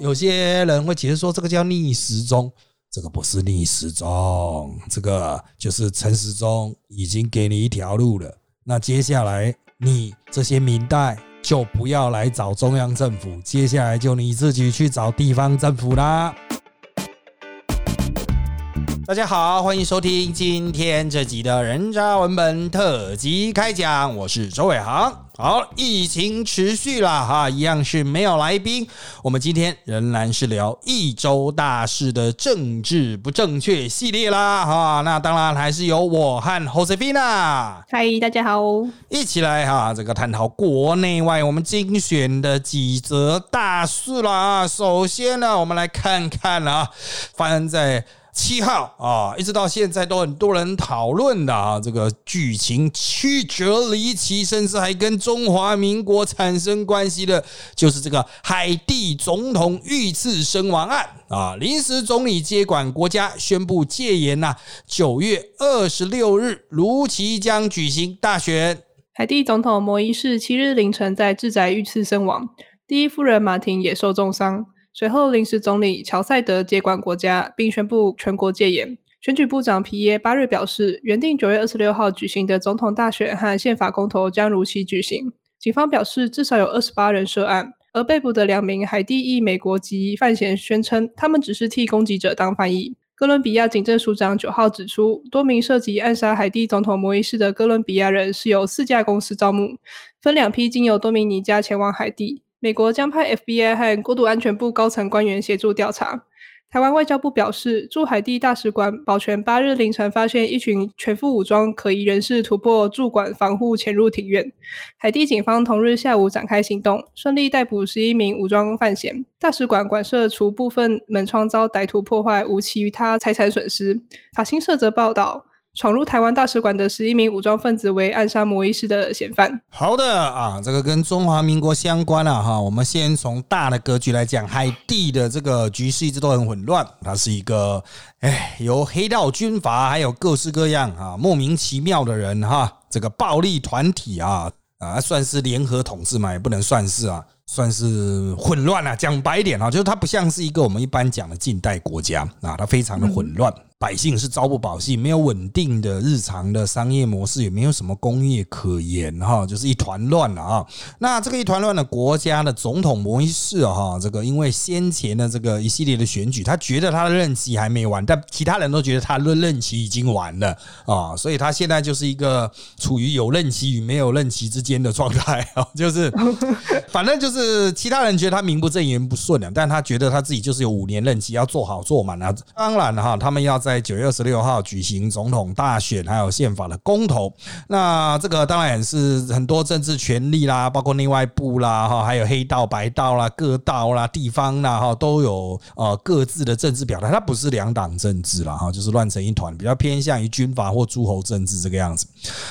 有些人会解释说，这个叫逆时钟，这个不是逆时钟，这个就是陈时中已经给你一条路了。那接下来你这些明代就不要来找中央政府，接下来就你自己去找地方政府啦。大家好，欢迎收听今天这集的人渣文本特辑开讲，我是周伟航。好，疫情持续了哈，一样是没有来宾。我们今天仍然是聊一周大事的政治不正确系列啦哈。那当然还是由我和 Josefina 嗨，大家好。一起来哈，这个探讨国内外我们精选的几则大事啦啊。首先呢，我们来看看啊，发生在。七号啊，一直到现在都很多人讨论的啊，这个剧情曲折离奇，甚至还跟中华民国产生关系的，就是这个海地总统遇刺身亡案啊。临时总理接管国家，宣布戒严呐。九月二十六日如期将举行大选。海地总统摩伊士七日凌晨在自宅遇刺身亡，第一夫人马婷也受重伤。随后，临时总理乔塞德接管国家，并宣布全国戒严。选举部长皮耶八日表示，原定九月二十六号举行的总统大选和宪法公投将如期举行。警方表示，至少有二十八人涉案，而被捕的两名海地裔美国籍犯嫌宣称，他们只是替攻击者当翻译。哥伦比亚警政署长九号指出，多名涉及暗杀海地总统摩伊士的哥伦比亚人是由四家公司招募，分两批经由多米尼加前往海地。美国将派 FBI 和国土安全部高层官员协助调查。台湾外交部表示，驻海地大使馆保全八日凌晨发现一群全副武装可疑人士突破驻馆防护潜入庭院。海地警方同日下午展开行动，顺利逮捕十一名武装犯嫌。大使馆馆舍除部分门窗遭歹徒破坏，无其他财产损失。法新社则报道。闯入台湾大使馆的十一名武装分子为暗杀摩伊士的嫌犯。好的啊，这个跟中华民国相关了哈。我们先从大的格局来讲，海地的这个局势一直都很混乱。它是一个哎，由黑道军阀还有各式各样啊莫名其妙的人哈，这个暴力团体啊啊，算是联合统治嘛，也不能算是啊，算是混乱啊。讲白一点啊，就是它不像是一个我们一般讲的近代国家啊，它非常的混乱。百姓是朝不保夕，没有稳定的日常的商业模式，也没有什么工业可言哈，就是一团乱了啊。那这个一团乱的国家的总统摩伊士哈，这个因为先前的这个一系列的选举，他觉得他的任期还没完，但其他人都觉得他的任期已经完了啊，所以他现在就是一个处于有任期与没有任期之间的状态啊，就是 反正就是其他人觉得他名不正言不顺了，但他觉得他自己就是有五年任期要做好做满啊。当然哈，他们要。在在九月二十六号举行总统大选，还有宪法的公投。那这个当然是很多政治权力啦，包括内外部啦，哈，还有黑道、白道啦、各道啦、地方啦，哈，都有呃各自的政治表态。它不是两党政治了，哈，就是乱成一团，比较偏向于军阀或诸侯政治这个样子。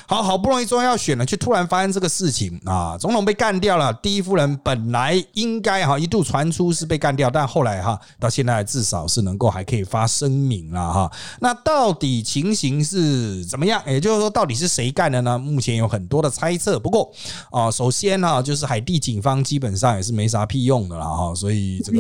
好好不容易中央要选了，却突然发生这个事情啊！总统被干掉了，第一夫人本来应该哈一度传出是被干掉，但后来哈到现在至少是能够还可以发声明了哈。那到底情形是怎么样？也就是说，到底是谁干的呢？目前有很多的猜测。不过啊，首先呢，就是海地警方基本上也是没啥屁用的了哈。所以这个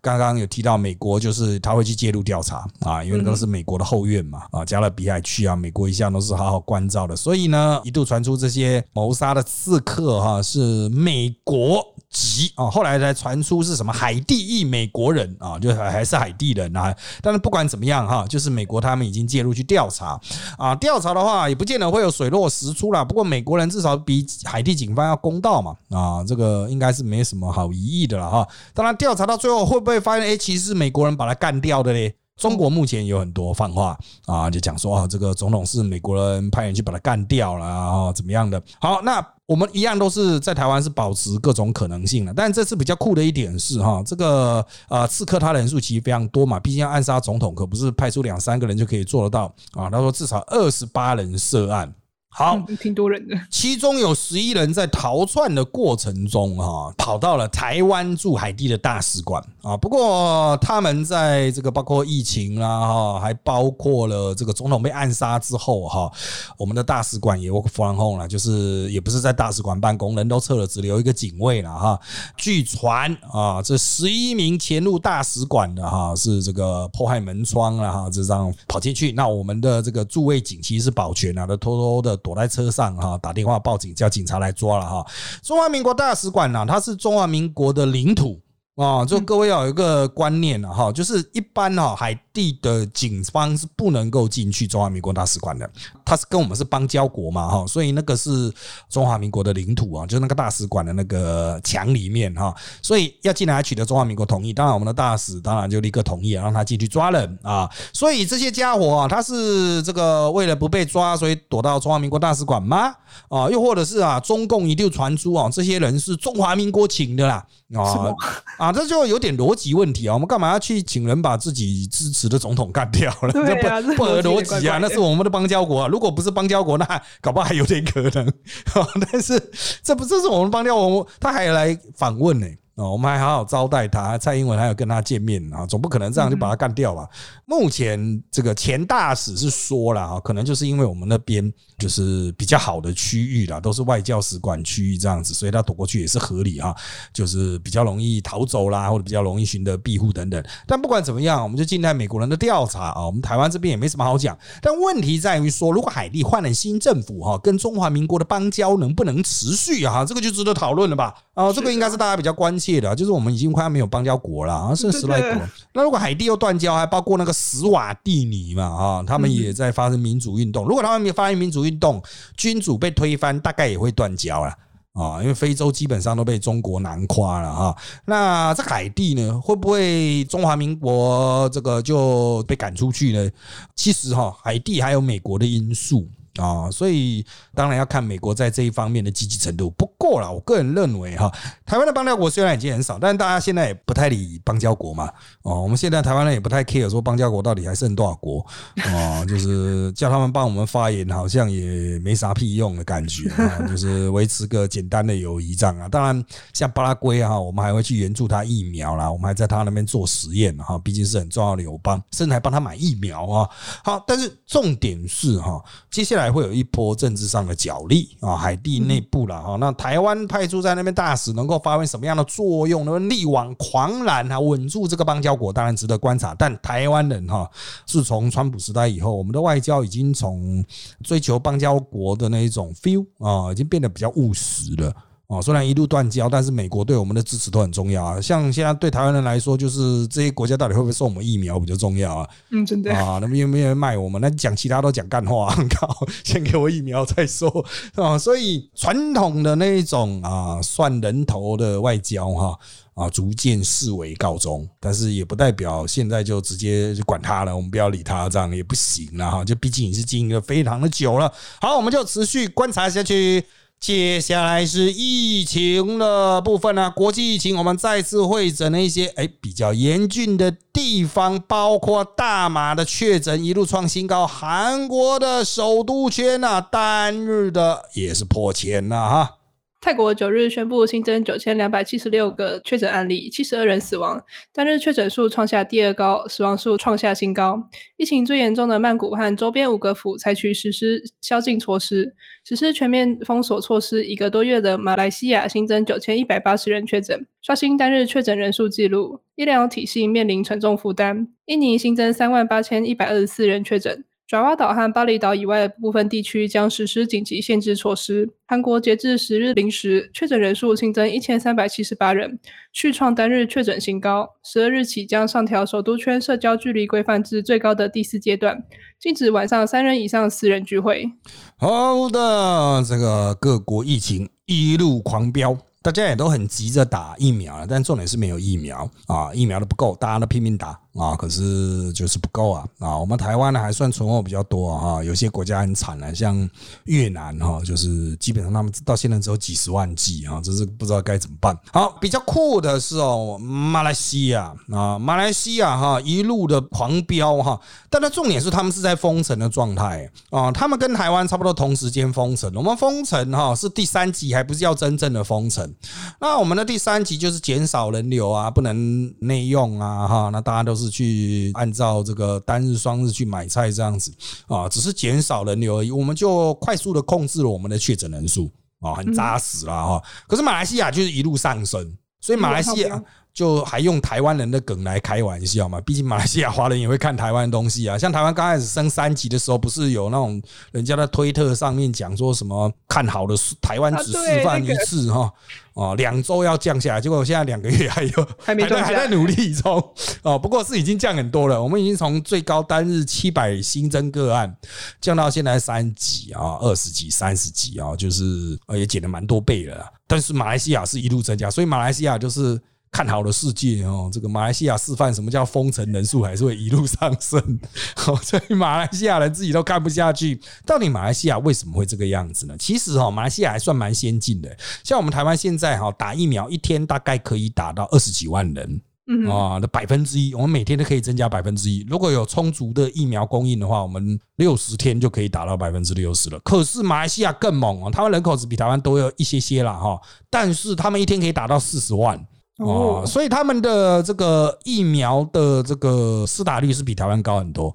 刚刚有提到美国，就是他会去介入调查啊，因为那个是美国的后院嘛啊，加勒比海区啊，美国一向都是好好关照的。所以呢，一度传出这些谋杀的刺客哈是美国。籍啊，后来才传出是什么海地裔美国人啊，就还是海地人啊。但是不管怎么样哈，就是美国他们已经介入去调查啊。调查的话也不见得会有水落石出啦。不过美国人至少比海地警方要公道嘛啊，这个应该是没什么好疑义的了哈。当然调查到最后会不会发现，哎，其实是美国人把他干掉的嘞？中国目前有很多放话啊，就讲说啊，这个总统是美国人派人去把他干掉了啊，怎么样的？好，那我们一样都是在台湾是保持各种可能性的，但这次比较酷的一点是哈，这个啊刺客他人数其实非常多嘛，毕竟要暗杀总统可不是派出两三个人就可以做得到啊。他说至少二十八人涉案。好，嗯 挺多人的。其中有十一人在逃窜的过程中，哈，跑到了台湾驻海地的大使馆啊。不过他们在这个包括疫情啦，哈，还包括了这个总统被暗杀之后，哈，我们的大使馆也 work from home 了，就是也不是在大使馆办公，人都撤了，只留一个警卫了，哈。据传啊，这十一名潜入大使馆的哈是这个破坏门窗了，哈，就这样跑进去。那我们的这个驻卫警其实是保全啊，的偷偷的。躲在车上哈，打电话报警，叫警察来抓了哈。中华民国大使馆呢，它是中华民国的领土啊，就各位要有一个观念了哈，就是一般哈海。地的警方是不能够进去中华民国大使馆的，他是跟我们是邦交国嘛哈，所以那个是中华民国的领土啊，就是那个大使馆的那个墙里面哈，所以要进来取得中华民国同意，当然我们的大使当然就立刻同意让他进去抓人啊，所以这些家伙啊，他是这个为了不被抓，所以躲到中华民国大使馆吗？啊，又或者是啊，中共一定传出啊，这些人是中华民国请的啦啊啊，这就有点逻辑问题啊，我们干嘛要去请人把自己支持？的总统干掉了，这不不合逻辑啊！那是我们的邦交国，啊，如果不是邦交国，那搞不好还有点可能。但是这不这是我们邦交国，他还来访问呢。哦，我们还好好招待他，蔡英文还有跟他见面啊，总不可能这样就把他干掉吧？目前这个前大使是说了啊，可能就是因为我们那边就是比较好的区域啦，都是外交使馆区域这样子，所以他躲过去也是合理啊，就是比较容易逃走啦，或者比较容易寻得庇护等等。但不管怎么样，我们就静待美国人的调查啊。我们台湾这边也没什么好讲。但问题在于说，如果海地换了新政府哈，跟中华民国的邦交能不能持续啊？这个就值得讨论了吧？啊，这个应该是大家比较关切的，就是我们已经快要没有邦交国了啊，剩十来国。那如果海地又断交，还包括那个。斯瓦蒂尼嘛，啊，他们也在发生民主运动。如果他们没有发生民主运动，君主被推翻，大概也会断交了啊。因为非洲基本上都被中国南跨了哈。那这海地呢，会不会中华民国这个就被赶出去呢？其实哈，海地还有美国的因素。啊，所以当然要看美国在这一方面的积极程度。不过啦，我个人认为哈，台湾的邦交国虽然已经很少，但是大家现在也不太理邦交国嘛。哦，我们现在台湾人也不太 care 说邦交国到底还剩多少国。哦，就是叫他们帮我们发言，好像也没啥屁用的感觉啊。就是维持个简单的友谊这样啊。当然，像巴拉圭哈，我们还会去援助他疫苗啦，我们还在他那边做实验哈，毕竟是很重要的友邦，甚至还帮他买疫苗啊。好，但是重点是哈，接下来。还会有一波政治上的角力啊，海地内部了哈。那台湾派驻在那边大使能够发挥什么样的作用？能力挽狂澜啊，稳住这个邦交国，当然值得观察。但台湾人哈，自从川普时代以后，我们的外交已经从追求邦交国的那一种 feel 啊，已经变得比较务实了。哦，虽然一路断交，但是美国对我们的支持都很重要啊。像现在对台湾人来说，就是这些国家到底会不会送我们疫苗比较重要啊？嗯，真的啊，那么有没有卖我们？那讲其他都讲干话，靠，先给我疫苗再说啊。所以传统的那一种啊，算人头的外交哈啊，逐渐视为告终。但是也不代表现在就直接就管他了，我们不要理他，这样也不行了哈。就毕竟你是经营了非常的久了，好，我们就持续观察下去。接下来是疫情的部分呢，国际疫情我们再次会诊了一些哎比较严峻的地方，包括大马的确诊一路创新高，韩国的首都圈呐单日的也是破千了哈。泰国九日宣布新增九千两百七十六个确诊案例，七十二人死亡，单日确诊数创下第二高，死亡数创下新高。疫情最严重的曼谷和周边五个府采取实施宵禁措施，实施全面封锁措施一个多月的马来西亚新增九千一百八十人确诊，刷新单日确诊人数纪录，医疗体系面临沉重负担。印尼新增三万八千一百二十四人确诊。爪哇岛和巴厘岛以外的部分地区将实施紧急限制措施。韩国截至十日零时，确诊人数新增一千三百七十八人，续创单日确诊新高。十二日起将上调首都圈社交距离规范至最高的第四阶段，禁止晚上三人以上私人聚会。好的，这个各国疫情一路狂飙，大家也都很急着打疫苗了，但重点是没有疫苗啊，疫苗都不够，大家都拼命打。啊，可是就是不够啊啊！我们台湾呢还算存货比较多啊，有些国家很惨了，像越南哈，就是基本上他们到现在只有几十万剂啊，这是不知道该怎么办。好，比较酷的是哦，马来西亚啊，马来西亚哈一路的狂飙哈，但它重点是他们是在封城的状态啊，他们跟台湾差不多同时间封城，我们封城哈是第三级，还不是要真正的封城。那我们的第三级就是减少人流啊，不能内用啊哈，那大家都是去按照这个单日双日去买菜这样子啊，只是减少人流而已，我们就快速的控制了我们的确诊人数啊，很扎实了哈。可是马来西亚就是一路上升，所以马来西亚。就还用台湾人的梗来开玩笑嘛？毕竟马来西亚华人也会看台湾东西啊。像台湾刚开始升三级的时候，不是有那种人家在推特上面讲说什么看好的台湾只示范一次哈，哦，两周要降下来，结果现在两个月还有还没还在努力中哦。不过是已经降很多了，我们已经从最高单日七百新增个案降到现在三级啊，二十级、三十级啊，就是呃也减了蛮多倍了。但是马来西亚是一路增加，所以马来西亚就是。看好了世界哦，这个马来西亚示范什么叫封城人数还是会一路上升，所以马来西亚人自己都看不下去。到底马来西亚为什么会这个样子呢？其实哈，马来西亚还算蛮先进的，像我们台湾现在哈打疫苗一天大概可以打到二十几万人啊那百分之一，我们每天都可以增加百分之一。如果有充足的疫苗供应的话，我们六十天就可以打到百分之六十了。可是马来西亚更猛哦，他们人口只比台湾多有一些些了哈，但是他们一天可以打到四十万。哦，所以他们的这个疫苗的这个施打率是比台湾高很多，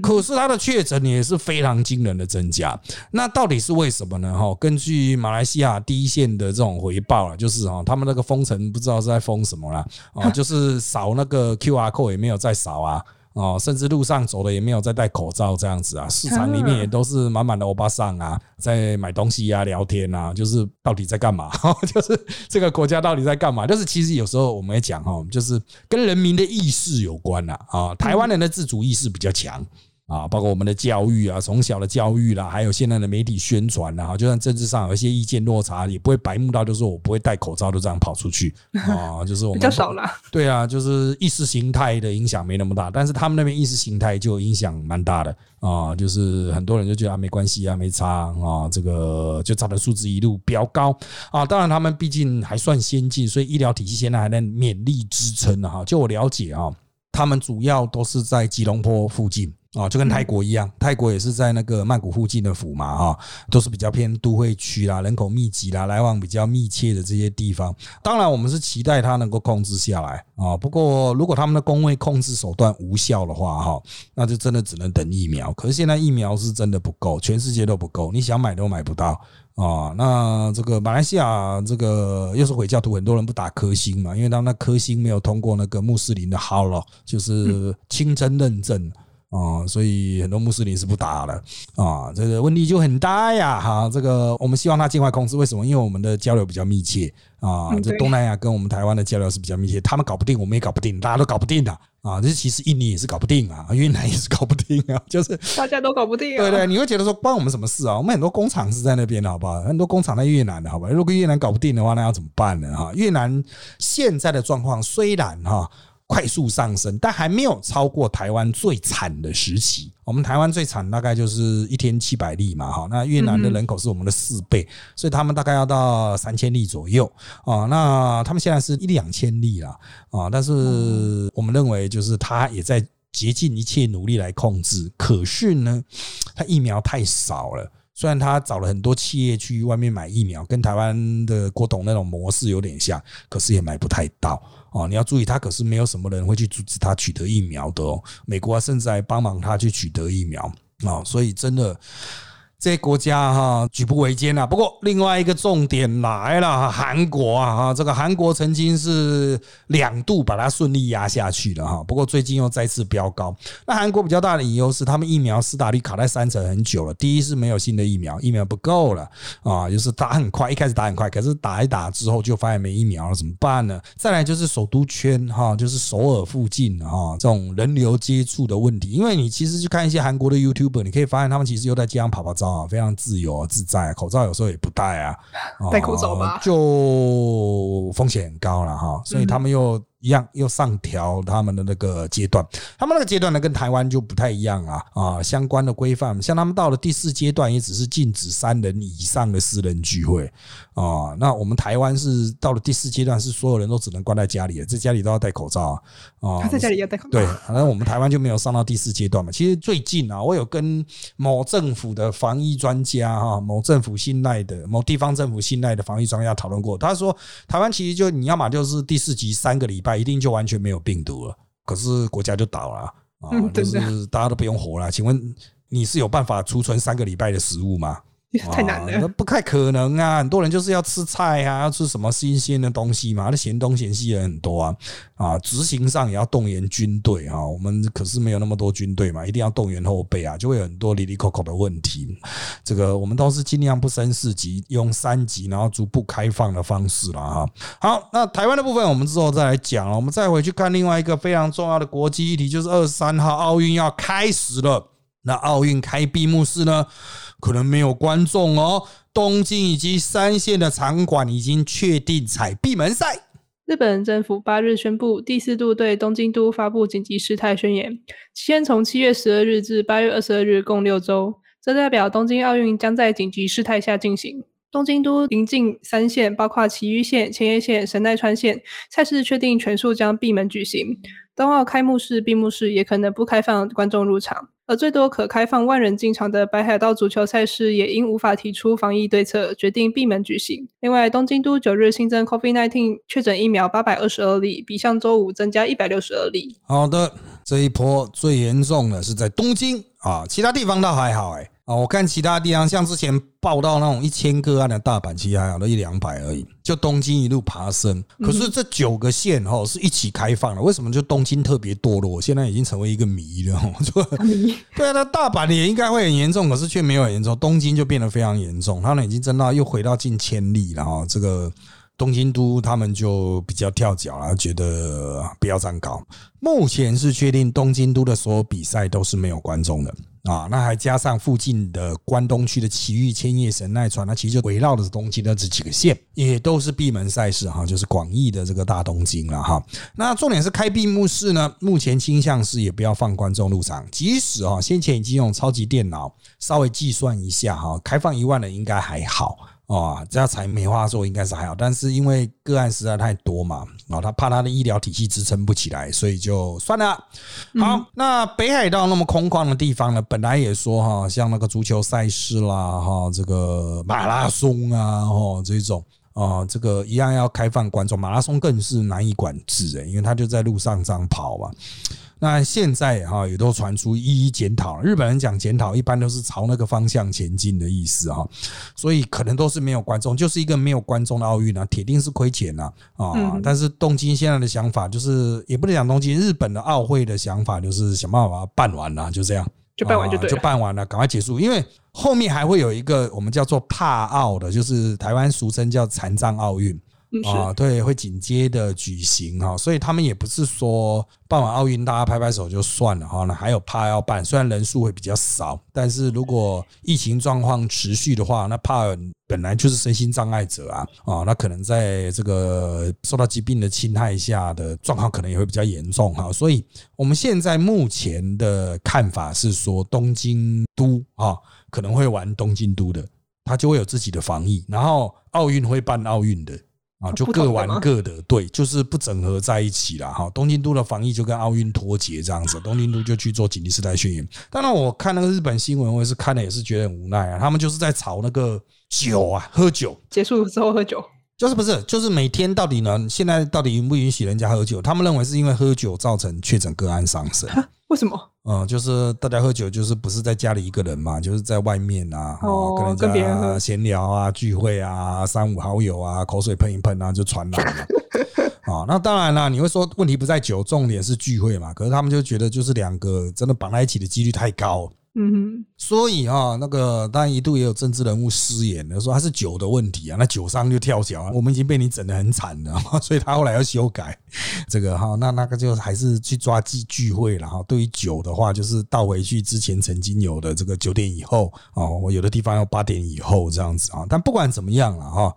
可是它的确诊也是非常惊人的增加。那到底是为什么呢？哈，根据马来西亚第一线的这种回报啊，就是哈，他们那个封城不知道是在封什么啦啊，就是扫那个 Q R code 也没有再扫啊。哦，甚至路上走的也没有在戴口罩这样子啊，市场里面也都是满满的欧巴桑啊，在买东西啊、聊天啊，就是到底在干嘛？就是这个国家到底在干嘛？就是其实有时候我们也讲哈，就是跟人民的意识有关啊啊，台湾人的自主意识比较强。啊，包括我们的教育啊，从小的教育啦，还有现在的媒体宣传啦，就算政治上有一些意见落差，也不会白目到就是我不会戴口罩就这样跑出去 啊，就是我们比较少了。对啊，就是意识形态的影响没那么大，但是他们那边意识形态就影响蛮大的啊，就是很多人就觉得啊没关系啊，没差啊，这个就照的数字一路飙高啊。当然他们毕竟还算先进，所以医疗体系现在还在勉力支撑啊。就我了解啊，他们主要都是在吉隆坡附近。啊，就跟泰国一样，泰国也是在那个曼谷附近的府嘛，哈，都是比较偏都会区啦，人口密集啦，来往比较密切的这些地方。当然，我们是期待它能够控制下来啊。不过，如果他们的工位控制手段无效的话，哈，那就真的只能等疫苗。可是现在疫苗是真的不够，全世界都不够，你想买都买不到啊。那这个马来西亚这个又是回教徒，很多人不打科兴嘛，因为他那科兴没有通过那个穆斯林的 h 了，就是清真认证。啊，所以很多穆斯林是不打了啊，这个问题就很大呀。哈，这个我们希望他尽快控制。为什么？因为我们的交流比较密切啊，这东南亚跟我们台湾的交流是比较密切，他们搞不定，我们也搞不定，大家都搞不定的啊。这其实印尼也是搞不定啊，越南也是搞不定啊，就是大家都搞不定。对对，你会觉得说关我们什么事啊？我们很多工厂是在那边的，好不好？很多工厂在越南的，好吧？如果越南搞不定的话，那要怎么办呢？哈，越南现在的状况虽然哈。快速上升，但还没有超过台湾最惨的时期。我们台湾最惨大概就是一天七百例嘛，哈。那越南的人口是我们的四倍，所以他们大概要到三千例左右啊。那他们现在是一两千例了啊。但是我们认为，就是他也在竭尽一切努力来控制。可是呢，他疫苗太少了。虽然他找了很多企业去外面买疫苗，跟台湾的郭董那种模式有点像，可是也买不太到。哦，你要注意，他可是没有什么人会去阻止他取得疫苗的哦。美国甚至还帮忙他去取得疫苗啊，所以真的。这些国家哈举步维艰啊。不过另外一个重点来了，韩国啊哈，这个韩国曾经是两度把它顺利压下去了哈。不过最近又再次飙高。那韩国比较大的隐忧是，他们疫苗施打率卡在三成很久了。第一是没有新的疫苗，疫苗不够了啊，就是打很快，一开始打很快，可是打一打之后就发现没疫苗了，怎么办呢？再来就是首都圈哈，就是首尔附近哈，这种人流接触的问题。因为你其实去看一些韩国的 YouTuber，你可以发现他们其实又在街上跑跑招。啊，非常自由自在，口罩有时候也不戴啊，戴口罩吧，就风险很高了哈。所以他们又一样又上调他们的那个阶段，他们那个阶段呢跟台湾就不太一样啊啊，相关的规范，像他们到了第四阶段也只是禁止三人以上的私人聚会啊，那我们台湾是到了第四阶段是所有人都只能关在家里，在家里都要戴口罩啊，他在家里要戴口罩，对，反正我们台湾就没有上到第四阶段嘛。其实最近啊，我有跟某政府的防疫专家哈，某政府信赖的某地方政府信赖的防疫专家讨论过，他说台湾其实就你要么就是第四级三个礼拜。一定就完全没有病毒了，可是国家就倒了啊！就是大家都不用活了。请问你是有办法储存三个礼拜的食物吗？太难了，不太可能啊！很多人就是要吃菜啊，要吃什么新鲜的东西嘛，那嫌东嫌西的很多啊啊！执行上也要动员军队啊，我们可是没有那么多军队嘛，一定要动员后备啊，就会有很多里里口口的问题。这个我们都是尽量不升四级，用三级，然后逐步开放的方式了哈。好，那台湾的部分我们之后再来讲，我们再回去看另外一个非常重要的国际议题，就是二十三号奥运要开始了。那奥运开闭幕式呢？可能没有观众哦。东京以及三线的场馆已经确定采闭门赛。日本政府八日宣布，第四度对东京都发布紧急事态宣言，期间从七月十二日至八月二十二日，共六周。这代表东京奥运将在紧急事态下进行。东京都临近三线，包括埼玉县、千叶县、神奈川县，赛事确定全数将闭门举行。冬奥开幕式、闭幕式也可能不开放观众入场。而最多可开放万人进场的北海道足球赛事，也因无法提出防疫对策，决定闭门举行。另外，东京都九日新增 COVID-19 确诊疫苗八百二十二例，比上周五增加一百六十二例。好的，这一波最严重的是在东京啊，其他地方倒还好哎。哦，我看其他地方，像之前报道那种一千个案的大阪，其实还好，都一两百而已。就东京一路爬升，可是这九个县哦是一起开放的，为什么就东京特别堕落？现在已经成为一个谜了。就对啊，那大阪也应该会很严重，可是却没有很严重。东京就变得非常严重，他们已经增到又回到近千例了哈。这个东京都他们就比较跳脚了，觉得不要这样搞。目前是确定东京都的所有比赛都是没有观众的。啊，那还加上附近的关东区的埼玉、千叶、神奈川，那其实就围绕的东京的这几个县，也都是闭门赛事哈，就是广义的这个大东京了哈。那重点是开闭幕式呢，目前倾向是也不要放观众入场，即使啊先前已经用超级电脑稍微计算一下哈，开放一万人应该还好。哦，这样才没话说，应该是还好，但是因为个案实在太多嘛，哦，他怕他的医疗体系支撑不起来，所以就算了。好，那北海道那么空旷的地方呢，本来也说哈，像那个足球赛事啦，哈，这个马拉松啊，哈，这种啊，这个一样要开放观众，马拉松更是难以管制诶，因为他就在路上这样跑嘛。那现在哈也都传出一一检讨，日本人讲检讨一般都是朝那个方向前进的意思哈，所以可能都是没有观众，就是一个没有观众的奥运啊，铁定是亏钱呐啊！但是东京现在的想法就是，也不能讲东京，日本的奥会的想法就是想办法办完了，就这样，就办完就对，就办完了，赶快结束，因为后面还会有一个我们叫做帕奥的，就是台湾俗称叫残障奥运。啊，对，会紧接的举行哈，所以他们也不是说办完奥运大家拍拍手就算了哈，那还有怕要办，虽然人数会比较少，但是如果疫情状况持续的话，那怕本来就是身心障碍者啊，啊，那可能在这个受到疾病的侵害下的状况可能也会比较严重哈，所以我们现在目前的看法是说，东京都啊可能会玩东京都的，他就会有自己的防疫，然后奥运会办奥运的。啊，就各玩各的，对，就是不整合在一起了哈。东京都的防疫就跟奥运脱节这样子，东京都就去做紧急事态宣言。当然，我看那个日本新闻，我也是看了，也是觉得很无奈啊。他们就是在炒那个酒啊，喝酒，结束之后喝酒，就是不是，就是每天到底呢？现在到底允不允许人家喝酒？他们认为是因为喝酒造成确诊个案上升。为什么？嗯，就是大家喝酒，就是不是在家里一个人嘛，就是在外面啊，哦，跟人家闲聊啊、聚会啊、三五好友啊，口水喷一喷啊，就传染了。啊，那当然啦，你会说问题不在酒，重点是聚会嘛。可是他们就觉得，就是两个真的绑在一起的几率太高。嗯哼，所以啊，那个当然一度也有政治人物失言的说他是酒的问题啊，那酒商就跳脚啊，我们已经被你整得很惨了，所以他后来要修改这个哈，那那个就还是去抓聚聚会了哈。对于酒的话，就是倒回去之前曾经有的这个九点以后啊，我有的地方要八点以后这样子啊。但不管怎么样了哈，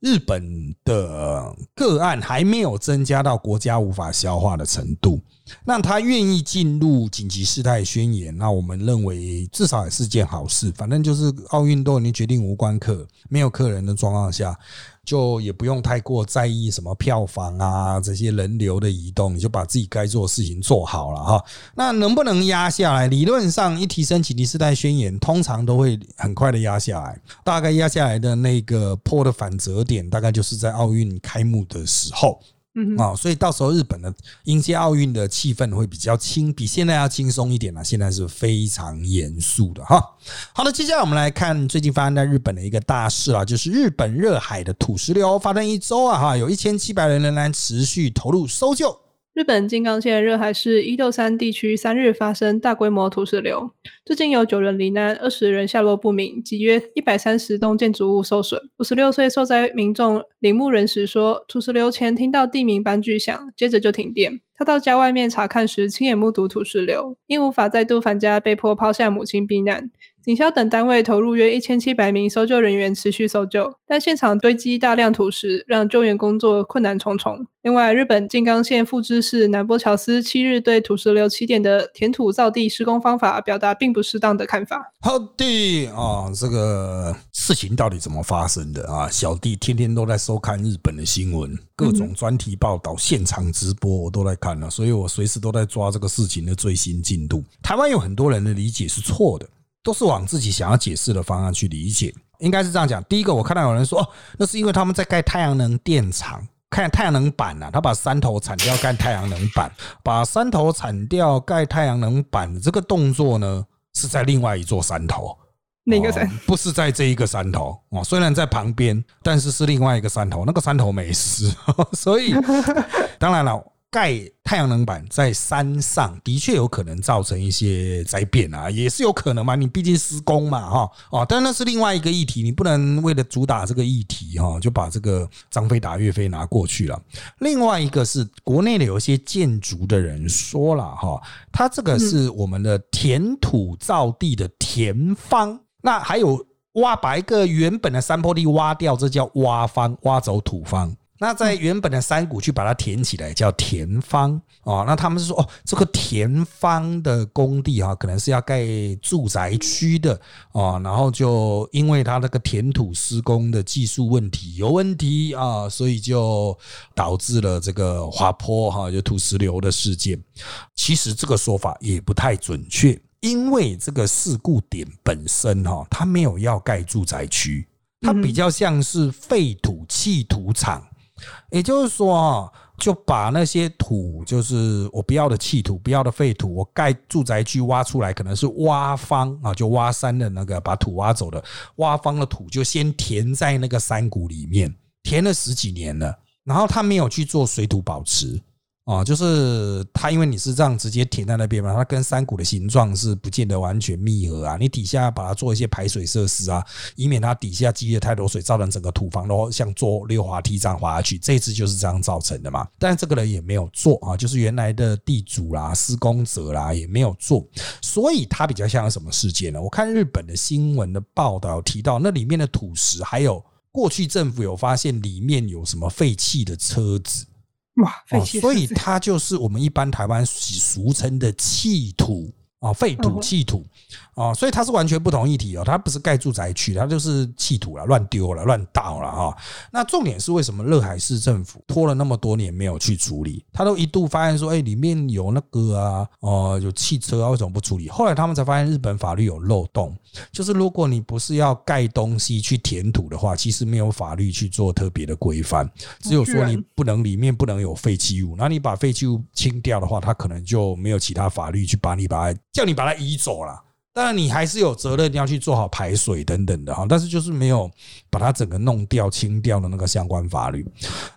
日本的个案还没有增加到国家无法消化的程度，那他愿意进入紧急事态宣言，那我们认为至少也是件好事。反正就是奥运都已经决定无关客，没有客人的状况下。就也不用太过在意什么票房啊，这些人流的移动，你就把自己该做的事情做好了哈。那能不能压下来？理论上一提升紧急事态宣言，通常都会很快的压下来。大概压下来的那个破的反折点，大概就是在奥运开幕的时候。嗯啊，所以到时候日本的迎接奥运的气氛会比较轻，比现在要轻松一点了。现在是非常严肃的哈。好的，接下来我们来看最近发生在日本的一个大事啊，就是日本热海的土石流发生一周啊，哈，有一千七百人仍然持续投入搜救。日本静冈县热海市伊豆山地区三日发生大规模土石流，至今有九人罹难，二十人下落不明，及约一百三十栋建筑物受损。五十六岁受灾民众铃木仁时说，土石流前听到地鸣般巨响，接着就停电。他到家外面查看时，亲眼目睹土石流，因无法再度返家，被迫抛下母亲避难。警消等单位投入约一千七百名搜救人员持续搜救，但现场堆积大量土石，让救援工作困难重重。另外，日本静冈县富知市南波桥司七日对土石流起点的填土造地施工方法表达并不适当的看法。好的啊，这个事情到底怎么发生的啊？小弟天天都在收看日本的新闻，各种专题报道、现场直播我都在看了，所以我随时都在抓这个事情的最新进度。台湾有很多人的理解是错的。都是往自己想要解释的方向去理解，应该是这样讲。第一个，我看到有人说，哦，那是因为他们在盖太阳能电厂，看太阳能板啊，他把山头铲掉盖太阳能板，把山头铲掉盖太阳能板这个动作呢，是在另外一座山头，哪个山？不是在这一个山头哦，虽然在旁边，但是是另外一个山头，那个山头没事，所以当然了。盖太阳能板在山上的确有可能造成一些灾变啊，也是有可能嘛。你毕竟施工嘛，哈哦，但那是另外一个议题，你不能为了主打这个议题哈，就把这个张飞打岳飞拿过去了。另外一个是国内的有一些建筑的人说了哈，他这个是我们的填土造地的填方，那还有挖把一个原本的山坡地挖掉，这叫挖方，挖走土方。那在原本的山谷去把它填起来，叫填方哦。那他们是说，哦，这个填方的工地哈，可能是要盖住宅区的哦。然后就因为它那个填土施工的技术问题有问题啊，所以就导致了这个滑坡哈，就土石流的事件。其实这个说法也不太准确，因为这个事故点本身哈，它没有要盖住宅区，它比较像是废土弃土场。也就是说，就把那些土，就是我不要的弃土、不要的废土，我盖住宅区挖出来，可能是挖方啊，就挖山的那个把土挖走的挖方的土，就先填在那个山谷里面，填了十几年了，然后他没有去做水土保持。啊，就是它，因为你是这样直接填在那边嘛，它跟山谷的形状是不见得完全密合啊。你底下把它做一些排水设施啊，以免它底下积了太多水，造成整个土房都像坐溜滑梯这样滑下去。这次就是这样造成的嘛。但这个人也没有做啊，就是原来的地主啦、施工者啦也没有做，所以它比较像什么事件呢？我看日本的新闻的报道提到，那里面的土石还有过去政府有发现里面有什么废弃的车子。哇，所以它就是我们一般台湾俗称的弃土。啊，废土弃土啊，所以它是完全不同议题哦，它不是盖住宅区，它就是弃土了，乱丢了，乱倒了哈。那重点是为什么热海市政府拖了那么多年没有去处理？他都一度发现说，哎，里面有那个啊，哦，有汽车啊，为什么不处理？后来他们才发现日本法律有漏洞，就是如果你不是要盖东西去填土的话，其实没有法律去做特别的规范，只有说你不能里面不能有废弃物，那你把废弃物清掉的话，它可能就没有其他法律去把你把它。叫你把它移走了，当然你还是有责任要去做好排水等等的哈，但是就是没有把它整个弄掉清掉的那个相关法律。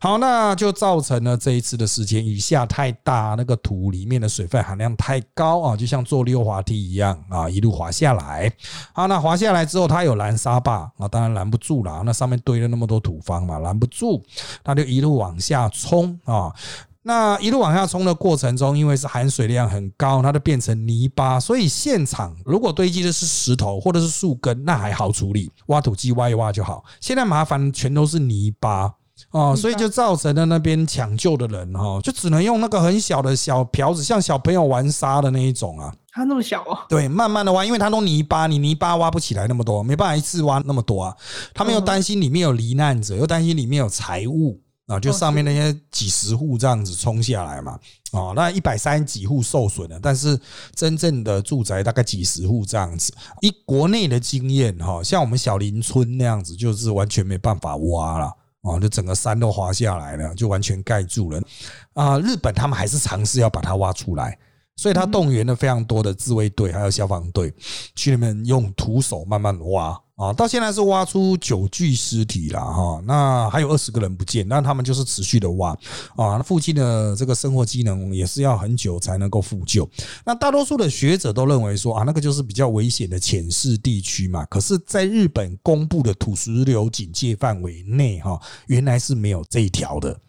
好，那就造成了这一次的时间雨下太大，那个土里面的水分含量太高啊，就像坐溜滑梯一样啊，一路滑下来。好，那滑下来之后，它有拦沙坝啊，当然拦不住了，那上面堆了那么多土方嘛，拦不住，它就一路往下冲啊。那一路往下冲的过程中，因为是含水量很高，它就变成泥巴，所以现场如果堆积的是石头或者是树根，那还好处理，挖土机挖一挖就好。现在麻烦全都是泥巴。哦，所以就造成了那边抢救的人哈，就只能用那个很小的小瓢子，像小朋友玩沙的那一种啊。它那么小哦？对，慢慢的挖，因为它都泥巴，你泥巴挖不起来那么多，没办法一次挖那么多啊。他们又担心里面有罹难者，又担心里面有财物啊，就上面那些几十户这样子冲下来嘛。啊，那一百三十几户受损了，但是真正的住宅大概几十户这样子。以国内的经验哈，像我们小林村那样子，就是完全没办法挖了。哦，就整个山都滑下来了，就完全盖住了。啊，日本他们还是尝试要把它挖出来，所以他动员了非常多的自卫队还有消防队，去那边用徒手慢慢挖。啊，到现在是挖出九具尸体了哈，那还有二十个人不见，那他们就是持续的挖啊，那附近的这个生活机能也是要很久才能够复救。那大多数的学者都认为说啊，那个就是比较危险的浅势地区嘛。可是，在日本公布的土石流警戒范围内哈，原来是没有这一条的。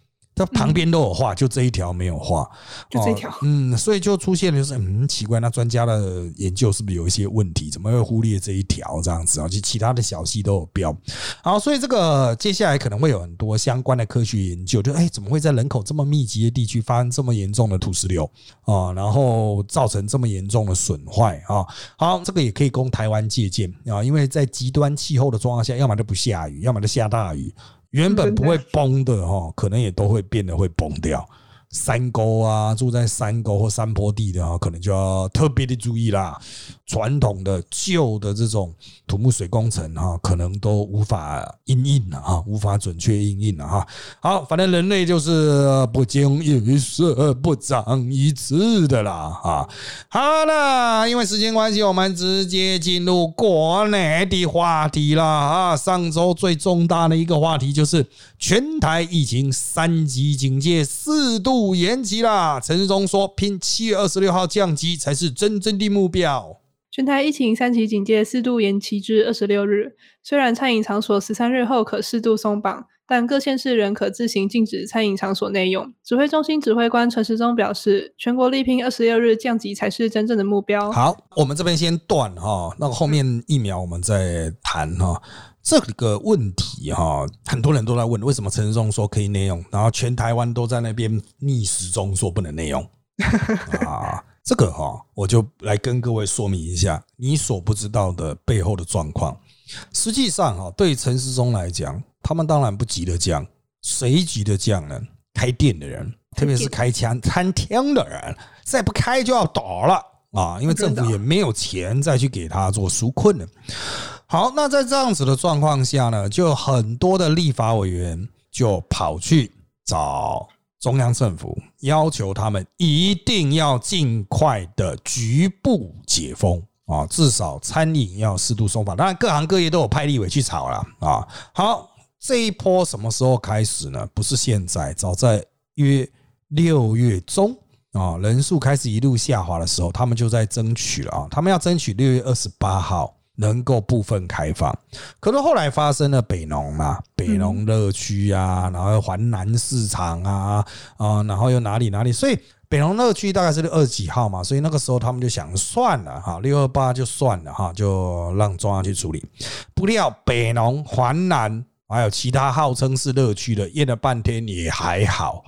它旁边都有画，就这一条没有画，就这一条。嗯，所以就出现了，就是嗯，奇怪，那专家的研究是不是有一些问题？怎么会忽略这一条这样子啊？就其他的小细都有标。好，所以这个接下来可能会有很多相关的科学研究，就哎，怎么会在人口这么密集的地区发生这么严重的土石流啊？然后造成这么严重的损坏啊？好，这个也可以供台湾借鉴啊，因为在极端气候的状况下，要么就不下雨，要么就下大雨。原本不会崩的哈，可能也都会变得会崩掉。山沟啊，住在山沟或山坡地的啊，可能就要特别的注意啦。传统的旧的这种土木水工程啊，可能都无法应应了啊，无法准确应应了哈。好，反正人类就是不经一事不长一智的啦啊。好了，因为时间关系，我们直接进入国内的话题了啊。上周最重大的一个话题就是全台疫情三级警戒四度延期啦。陈世忠说，拼七月二十六号降级才是真正的目标。全台疫情三级警戒四度延期至二十六日。虽然餐饮场所十三日后可适度松绑，但各县市仍可自行禁止餐饮场所内用。指挥中心指挥官陈时中表示，全国力拼二十六日降级才是真正的目标。好，我们这边先断哈，那个后面疫苗我们再谈哈。这个问题哈，很多人都在问，为什么陈时中说可以内用，然后全台湾都在那边逆时钟说不能内用 啊？这个哈，我就来跟各位说明一下你所不知道的背后的状况。实际上哈，对陈世忠来讲，他们当然不急着降，谁急着降呢？开店的人，特别是开餐餐厅的人，再不开就要倒了啊！因为政府也没有钱再去给他做纾困了。好，那在这样子的状况下呢，就很多的立法委员就跑去找。中央政府要求他们一定要尽快的局部解封啊，至少餐饮要适度松绑。当然，各行各业都有派立委去炒了啊。好，这一波什么时候开始呢？不是现在，早在约六月中啊，人数开始一路下滑的时候，他们就在争取了啊，他们要争取六月二十八号。能够部分开放，可是后来发生了北农嘛，北农乐区啊，然后环南市场啊，啊，然后又哪里哪里，所以北农乐区大概是二几号嘛，所以那个时候他们就想算了哈，六二八就算了哈，就让中央去处理。不料北农、环南还有其他号称是乐区的，验了半天也还好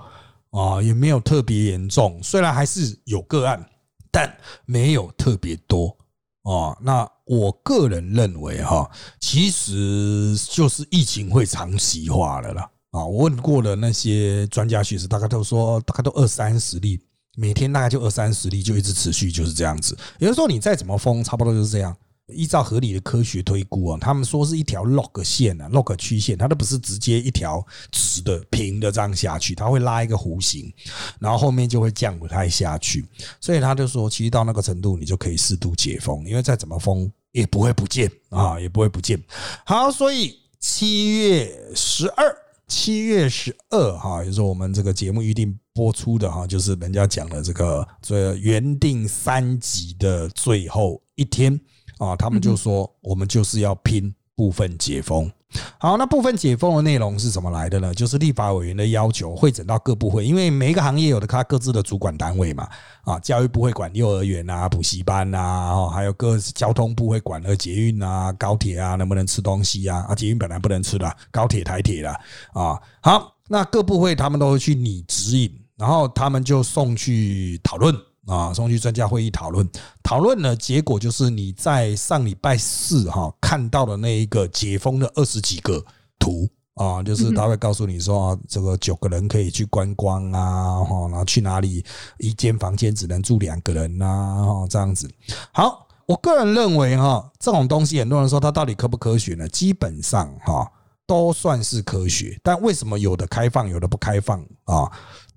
啊，也没有特别严重，虽然还是有个案，但没有特别多。哦，那我个人认为哈，其实就是疫情会长期化了啦。啊，我问过了那些专家学者，大概都说大概都二三十例，每天大概就二三十例，就一直持续就是这样子。有的时候你再怎么封，差不多就是这样。依照合理的科学推估啊，他们说是一条 log 线啊，log 曲线，它都不是直接一条直的平的这样下去，它会拉一个弧形，然后后面就会降不太下去，所以他就说，其实到那个程度，你就可以适度解封，因为再怎么封也不会不见啊，也不会不见。好，所以七月十二，七月十二哈，就是我们这个节目预定播出的哈，就是人家讲的这个这原定三集的最后一天。啊，他们就说我们就是要拼部分解封。好，那部分解封的内容是怎么来的呢？就是立法委员的要求，会整到各部会，因为每一个行业有的他各自的主管单位嘛。啊，教育部会管幼儿园啊、补习班啊，哦，还有各交通部会管呃捷运啊、高铁啊，能不能吃东西啊？啊，捷运本来不能吃的，高铁、台铁的啊。好，那各部会他们都会去拟指引，然后他们就送去讨论。啊，送去专家会议讨论，讨论呢，结果就是你在上礼拜四哈看到的那一个解封的二十几个图啊，就是他会告诉你说，这个九个人可以去观光啊，哈，然后去哪里一间房间只能住两个人呐，这样子。好，我个人认为哈，这种东西很多人说它到底科不科学呢？基本上哈都算是科学，但为什么有的开放，有的不开放啊？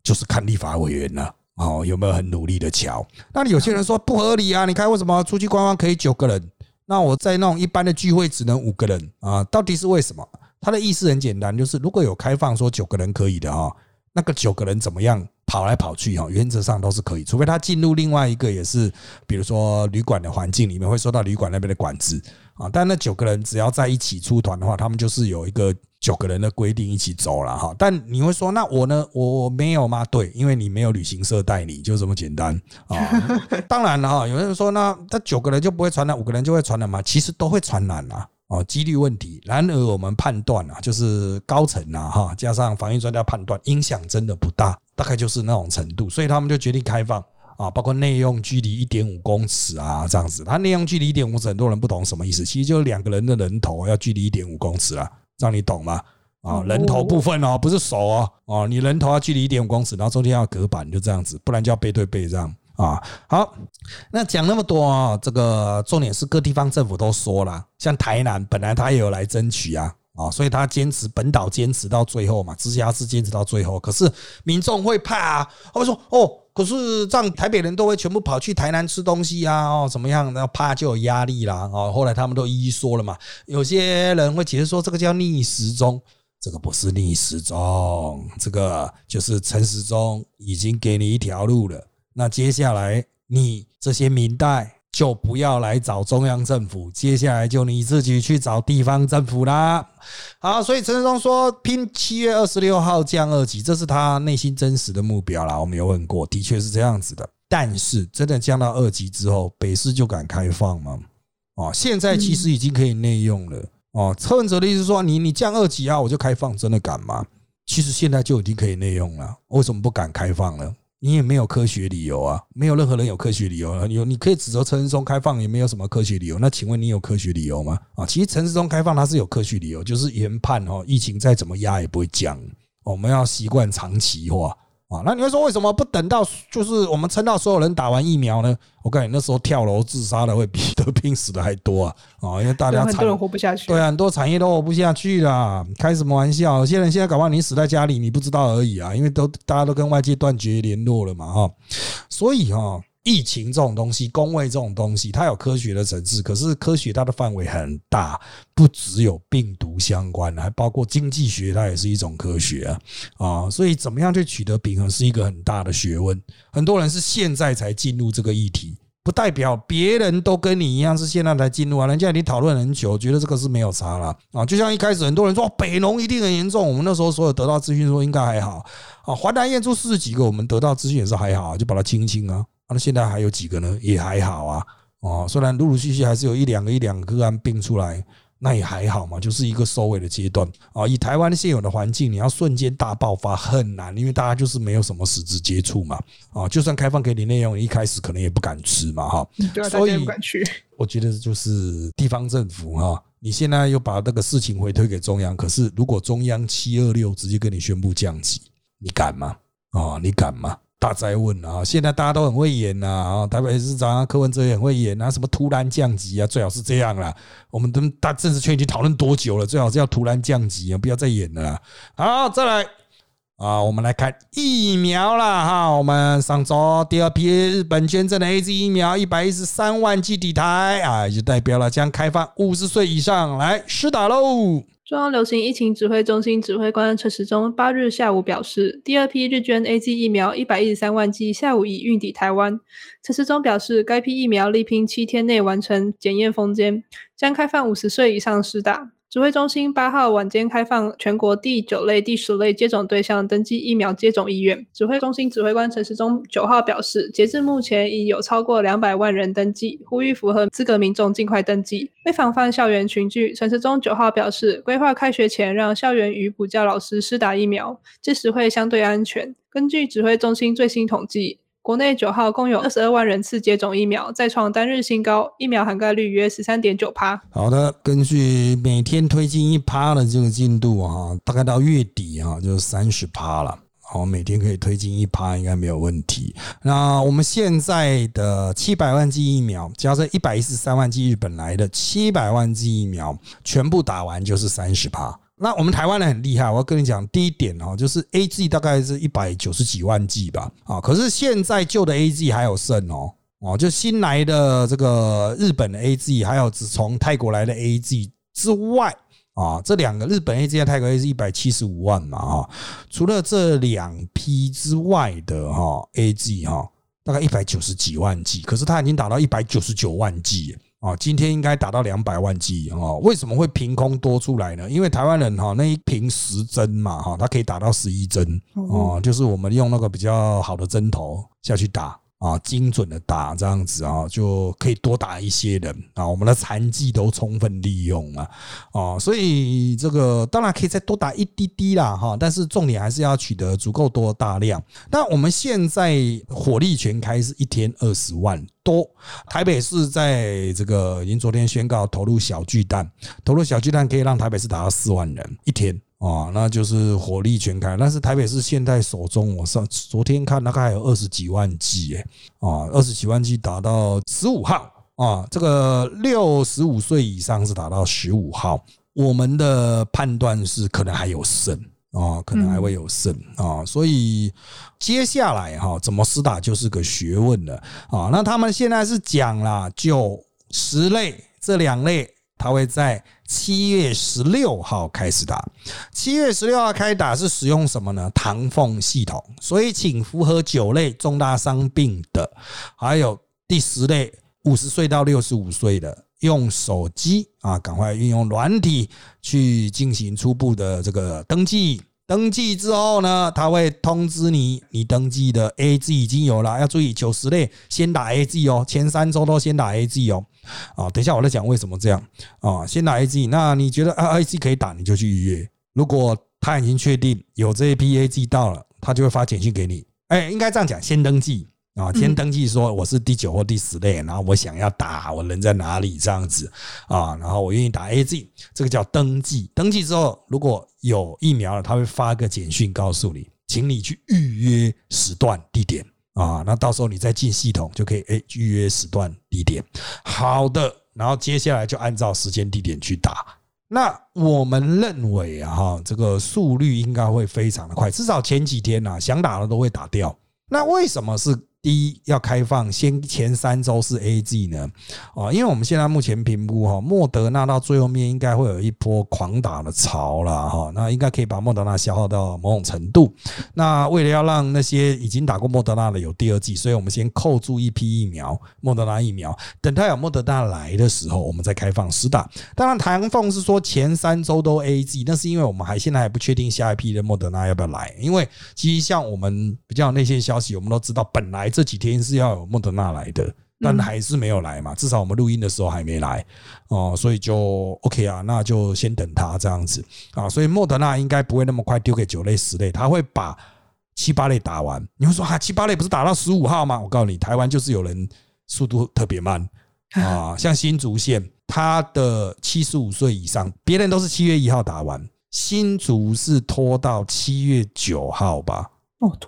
就是看立法委员了。哦，有没有很努力的瞧？那你有些人说不合理啊！你看为什么出去观光可以九个人？那我在那种一般的聚会只能五个人啊？到底是为什么？他的意思很简单，就是如果有开放说九个人可以的哈，那个九个人怎么样跑来跑去哈？原则上都是可以，除非他进入另外一个也是，比如说旅馆的环境里面会受到旅馆那边的管制啊。但那九个人只要在一起出团的话，他们就是有一个。九个人的规定一起走了哈，但你会说那我呢？我没有吗？对，因为你没有旅行社带你，就这么简单啊。当然了哈，有人说那那九个人就不会传染，五个人就会传染吗？其实都会传染啊，哦，几率问题。然而我们判断啊，就是高层啊哈，加上防疫专家判断，影响真的不大，大概就是那种程度，所以他们就决定开放啊，包括内用距离一点五公尺啊这样子。他内用距离一点五公尺，很多人不懂什么意思，其实就是两个人的人头要距离一点五公尺啊。让你懂吗？啊，人头部分哦，不是手哦，哦，你人头要距离一点五公尺，然后中间要隔板，就这样子，不然就要背对背这样啊。好，那讲那么多啊，这个重点是各地方政府都说了，像台南本来他也有来争取啊。啊，所以他坚持本岛坚持到最后嘛，直辖市坚持到最后。可是民众会怕啊，他们说哦，可是这样台北人都会全部跑去台南吃东西啊，哦，怎么样？那怕就有压力啦。哦，后来他们都一一说了嘛。有些人会解释说，这个叫逆时钟，这个不是逆时钟，这个就是陈时中已经给你一条路了。那接下来你这些明代。就不要来找中央政府，接下来就你自己去找地方政府啦。好，所以陈世忠说拼七月二十六号降二级，这是他内心真实的目标啦。我们有问过，的确是这样子的。但是真的降到二级之后，北市就敢开放吗？哦，现在其实已经可以内用了。哦，车文哲的意思说，你你降二级啊，我就开放，真的敢吗？其实现在就已经可以内用了，为什么不敢开放呢？你也没有科学理由啊，没有任何人有科学理由。有你可以指责陈世忠开放，也没有什么科学理由。那请问你有科学理由吗？啊，其实陈世忠开放它是有科学理由，就是研判哦，疫情再怎么压也不会降。我们要习惯长期化。啊，那你会说为什么不等到就是我们撑到所有人打完疫苗呢？我告诉你那时候跳楼自杀的会比得病死的还多啊！啊，因为大家很多人活不下去，对啊，很多产业都活不下去了。开什么玩笑？有些人现在搞不好你死在家里，你不知道而已啊！因为都大家都跟外界断绝联络了嘛，哈，所以哈。疫情这种东西，工位这种东西，它有科学的层次，可是科学它的范围很大，不只有病毒相关，还包括经济学，它也是一种科学啊啊！所以怎么样去取得平衡，是一个很大的学问。很多人是现在才进入这个议题，不代表别人都跟你一样是现在才进入啊。人家已经讨论很久，觉得这个是没有差了啊。就像一开始很多人说北农一定很严重，我们那时候所有得到资讯说应该还好啊。华南验出四十几个，我们得到资讯也是还好，就把它清清啊。那现在还有几个呢？也还好啊，哦，虽然陆陆续续还是有一两个、一两个案病出来，那也还好嘛，就是一个收尾的阶段啊。以台湾现有的环境，你要瞬间大爆发很难，因为大家就是没有什么实质接触嘛，啊，就算开放给你内容，一开始可能也不敢吃嘛，哈，所以。我觉得就是地方政府哈，你现在又把这个事情回推给中央，可是如果中央七二六直接跟你宣布降级，你敢吗？啊，你敢吗？大灾问啊！现在大家都很会演呐啊！台北市长啊柯文哲也很会演啊！什么突然降级啊？最好是这样啦。我们都大政治圈已经讨论多久了？最好是要突然降级啊！不要再演了。好，再来啊！我们来看疫苗啦哈。我们上周第二批日本捐赠的 A Z 疫苗一百一十三万剂底台啊，就代表了将开放五十岁以上来施打喽。中央流行疫情指挥中心指挥官陈时中八日下午表示，第二批日捐 A G 疫苗一百一十三万剂下午已运抵台湾。陈时中表示，该批疫苗力拼七天内完成检验封签，将开放五十岁以上施打。指挥中心八号晚间开放全国第九类、第十类接种对象登记疫苗接种意愿。指挥中心指挥官陈时中九号表示，截至目前已有超过两百万人登记，呼吁符合资格民众尽快登记。为防范校园群聚，陈时中九号表示，规划开学前让校园与补教老师施打疫苗，届时会相对安全。根据指挥中心最新统计。国内九号共有二十二万人次接种疫苗，再创单日新高，疫苗涵盖率约十三点九趴。好的，根据每天推进一趴的这个进度啊，大概到月底啊，就三十趴了。好，每天可以推进一趴，应该没有问题。那我们现在的七百万剂疫苗，加上一百一十三万剂日本来的七百万剂疫苗，全部打完就是三十趴。那我们台湾人很厉害，我要跟你讲，第一点哦，就是 A G 大概是一百九十几万 G 吧，啊，可是现在旧的 A G 还有剩哦，哦，就新来的这个日本的 A G，还有只从泰国来的 A G 之外，啊，这两个日本 A G 和泰国 A G 一百七十五万嘛，哈，除了这两批之外的哈 A G 哈，大概一百九十几万 G，可是它已经达到一百九十九万 G。啊，今天应该达到两百万剂哦。为什么会凭空多出来呢？因为台湾人哈那一瓶十针嘛哈，它可以打到十一针哦，就是我们用那个比较好的针头下去打。啊，精准的打这样子啊，就可以多打一些人啊，我们的残剂都充分利用了啊，所以这个当然可以再多打一滴滴啦哈，但是重点还是要取得足够多大量。那我们现在火力全开是一天二十万多，台北市在这个已经昨天宣告投入小巨蛋，投入小巨蛋可以让台北市达到四万人一天。啊，那就是火力全开。但是台北市现在手中，我上昨天看大概还有二十几万剂哎，啊，二十几万剂打到十五号啊，这个六十五岁以上是打到十五号。我们的判断是可能还有剩啊，可能还会有剩啊，所以接下来哈怎么施打就是个学问了啊。那他们现在是讲了九十类这两类。他会在七月十六号开始打，七月十六号开打是使用什么呢？唐凤系统，所以请符合九类重大伤病的，还有第十类五十岁到六十五岁的，用手机啊，赶快运用软体去进行初步的这个登记。登记之后呢，他会通知你，你登记的 A G 已经有了，要注意九十类先打 A G 哦，前三周都先打 A G 哦。啊，等一下我再讲为什么这样啊，先打 A G，那你觉得啊 A G 可以打，你就去预约。如果他已经确定有这一批 A G 到了，他就会发简讯给你。哎，应该这样讲，先登记。啊，先登记说我是第九或第十类，然后我想要打，我人在哪里这样子啊？然后我愿意打 A G，这个叫登记。登记之后，如果有疫苗了，他会发个简讯告诉你，请你去预约时段地点啊。那到时候你再进系统就可以哎预约时段地点。好的，然后接下来就按照时间地点去打。那我们认为啊，哈，这个速率应该会非常的快，至少前几天呐，想打的都会打掉。那为什么是？第一要开放，先前三周是 A G 呢，哦，因为我们现在目前评估哈，莫德纳到最后面应该会有一波狂打的潮了哈，那应该可以把莫德纳消耗到某种程度。那为了要让那些已经打过莫德纳的有第二季，所以我们先扣住一批疫苗，莫德纳疫苗，等他有莫德纳来的时候，我们再开放实打。当然，唐凤是说前三周都 A G，那是因为我们还现在还不确定下一批的莫德纳要不要来，因为其实像我们比较那些消息，我们都知道本来。这几天是要有莫德纳来的，但还是没有来嘛。至少我们录音的时候还没来哦，所以就 OK 啊，那就先等他这样子啊。所以莫德纳应该不会那么快丢给九类、十类，他会把七八类打完。你会说啊，七八类不是打到十五号吗？我告诉你，台湾就是有人速度特别慢 啊。像新竹县，他的七十五岁以上，别人都是七月一号打完，新竹是拖到七月九号吧。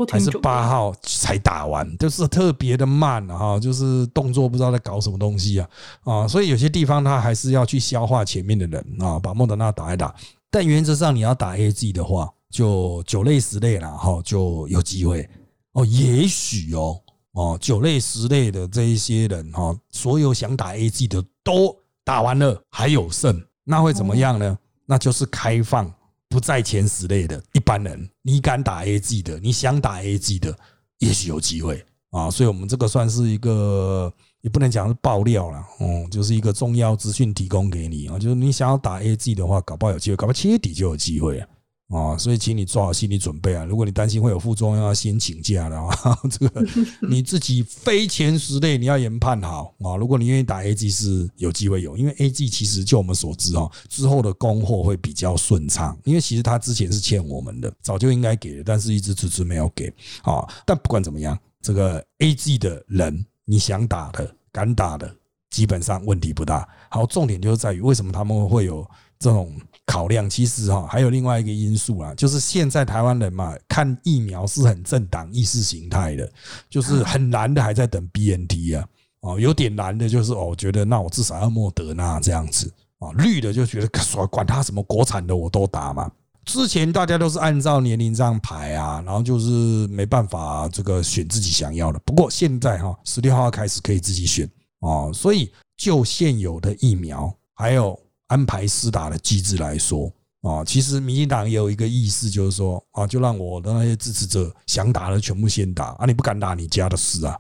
还是八号才打完，就是特别的慢哈，就是动作不知道在搞什么东西啊啊！所以有些地方他还是要去消化前面的人啊，把莫德纳打一打。但原则上你要打 A G 的话，就九类十类了哈，就有机会哦。也许哦哦，九类十类的这一些人哈，所有想打 A G 的都打完了，还有剩，那会怎么样呢？那就是开放不在前十类的一般人，你敢打 A G 的，你想打 A G 的，也许有机会啊。所以，我们这个算是一个，也不能讲是爆料了，哦，就是一个重要资讯提供给你啊。就是你想要打 A G 的话，搞不好有机会，搞不好七月底就有机会啊。啊，所以请你做好心理准备啊！如果你担心会有副作用，要先请假的话，这个 你自己非前十类你要研判好啊！如果你愿意打 A G 是有机会有，因为 A G 其实就我们所知哦，之后的供货会比较顺畅，因为其实他之前是欠我们的，早就应该给了，但是一直迟迟没有给啊。但不管怎么样，这个 A G 的人，你想打的、敢打的，基本上问题不大。好，重点就是在于为什么他们会有这种。考量其实哈还有另外一个因素啊，就是现在台湾人嘛看疫苗是很政党意识形态的，就是很难的还在等 BNT 啊，哦有点难的就是哦觉得那我至少要莫德纳这样子啊，绿的就觉得说管他什么国产的我都打嘛。之前大家都是按照年龄这样排啊，然后就是没办法这个选自己想要的。不过现在哈十六号开始可以自己选哦，所以就现有的疫苗还有。安排施打的机制来说啊，其实民进党也有一个意思，就是说啊，就让我的那些支持者想打的全部先打啊，你不敢打你家的事啊，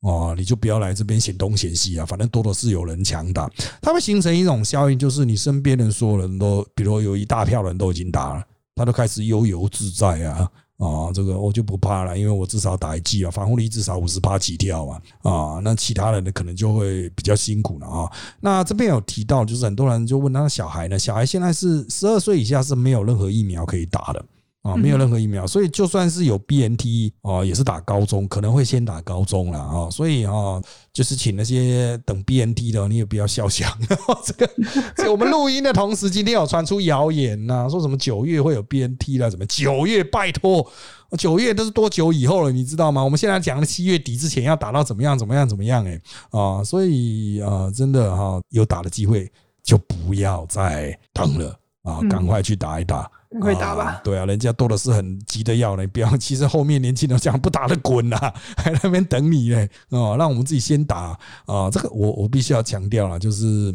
哦，你就不要来这边嫌东嫌西啊，反正多的是有人强打，它会形成一种效应，就是你身边的所有人都，比如有一大票人都已经打了，他都开始悠游自在啊。啊，这个我就不怕了，因为我至少打一剂啊，防护力至少五十八起跳啊。啊，那其他人呢，可能就会比较辛苦了啊。那这边有提到，就是很多人就问他的小孩呢，小孩现在是十二岁以下是没有任何疫苗可以打的。啊，没有任何疫苗，所以就算是有 BNT 啊，也是打高中，可能会先打高中了啊。所以啊，就是请那些等 BNT 的，你也不要笑想。这个，这我们录音的同时，今天有传出谣言呐，说什么九月会有 BNT 了？怎么九月？拜托，九月都是多久以后了？你知道吗？我们现在讲的七月底之前要打到怎么样？怎么样？怎么样？哎啊，所以啊，真的哈，有打的机会就不要再等了啊，赶快去打一打。会打吧？对啊，人家多的是很急的药呢。不要，其实后面年轻人讲不打的滚啦，还那边等你嘞哦。让我们自己先打啊！这个我我必须要强调了，就是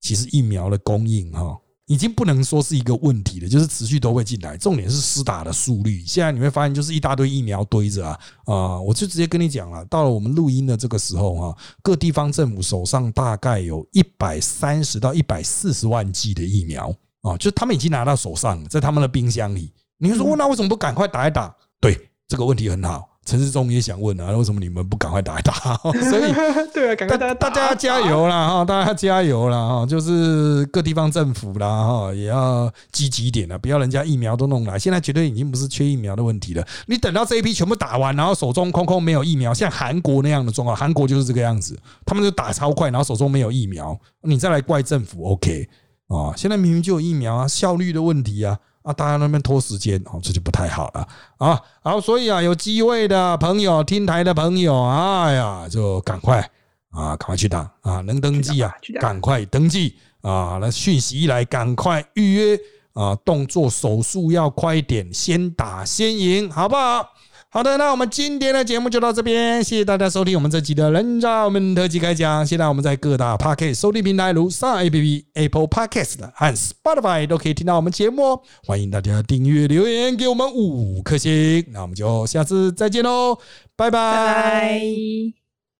其实疫苗的供应哈，已经不能说是一个问题了，就是持续都会进来。重点是施打的速率。现在你会发现，就是一大堆疫苗堆着啊啊！我就直接跟你讲了，到了我们录音的这个时候哈，各地方政府手上大概有一百三十到一百四十万剂的疫苗。啊，就他们已经拿到手上，在他们的冰箱里。你说那为什么不赶快打一打？对，这个问题很好。陈世忠也想问啊，为什么你们不赶快打一打？所以，对啊，赶快大大家要加油啦！哈，大家加油啦！哈，就是各地方政府啦，哈，也要积极一点了，不要人家疫苗都弄来。现在绝对已经不是缺疫苗的问题了。你等到这一批全部打完，然后手中空空没有疫苗，像韩国那样的状况，韩国就是这个样子，他们就打超快，然后手中没有疫苗，你再来怪政府，OK？啊，现在明明就有疫苗啊，效率的问题啊，啊，大家那边拖时间，哦，这就不太好了啊。好，所以啊，有机会的朋友，听台的朋友，哎呀，就赶快啊，赶快去打啊，能登记啊，赶快登记啊。那讯息一来，赶快预约啊，动作手术要快一点，先打先赢，好不好？好的，那我们今天的节目就到这边，谢谢大家收听我们这期的人渣我们特辑开讲。现在我们在各大 Podcast 收听平台，如上 App、Apple Podcast 和 Spotify 都可以听到我们节目哦。欢迎大家订阅、留言给我们五颗星，那我们就下次再见喽，拜拜。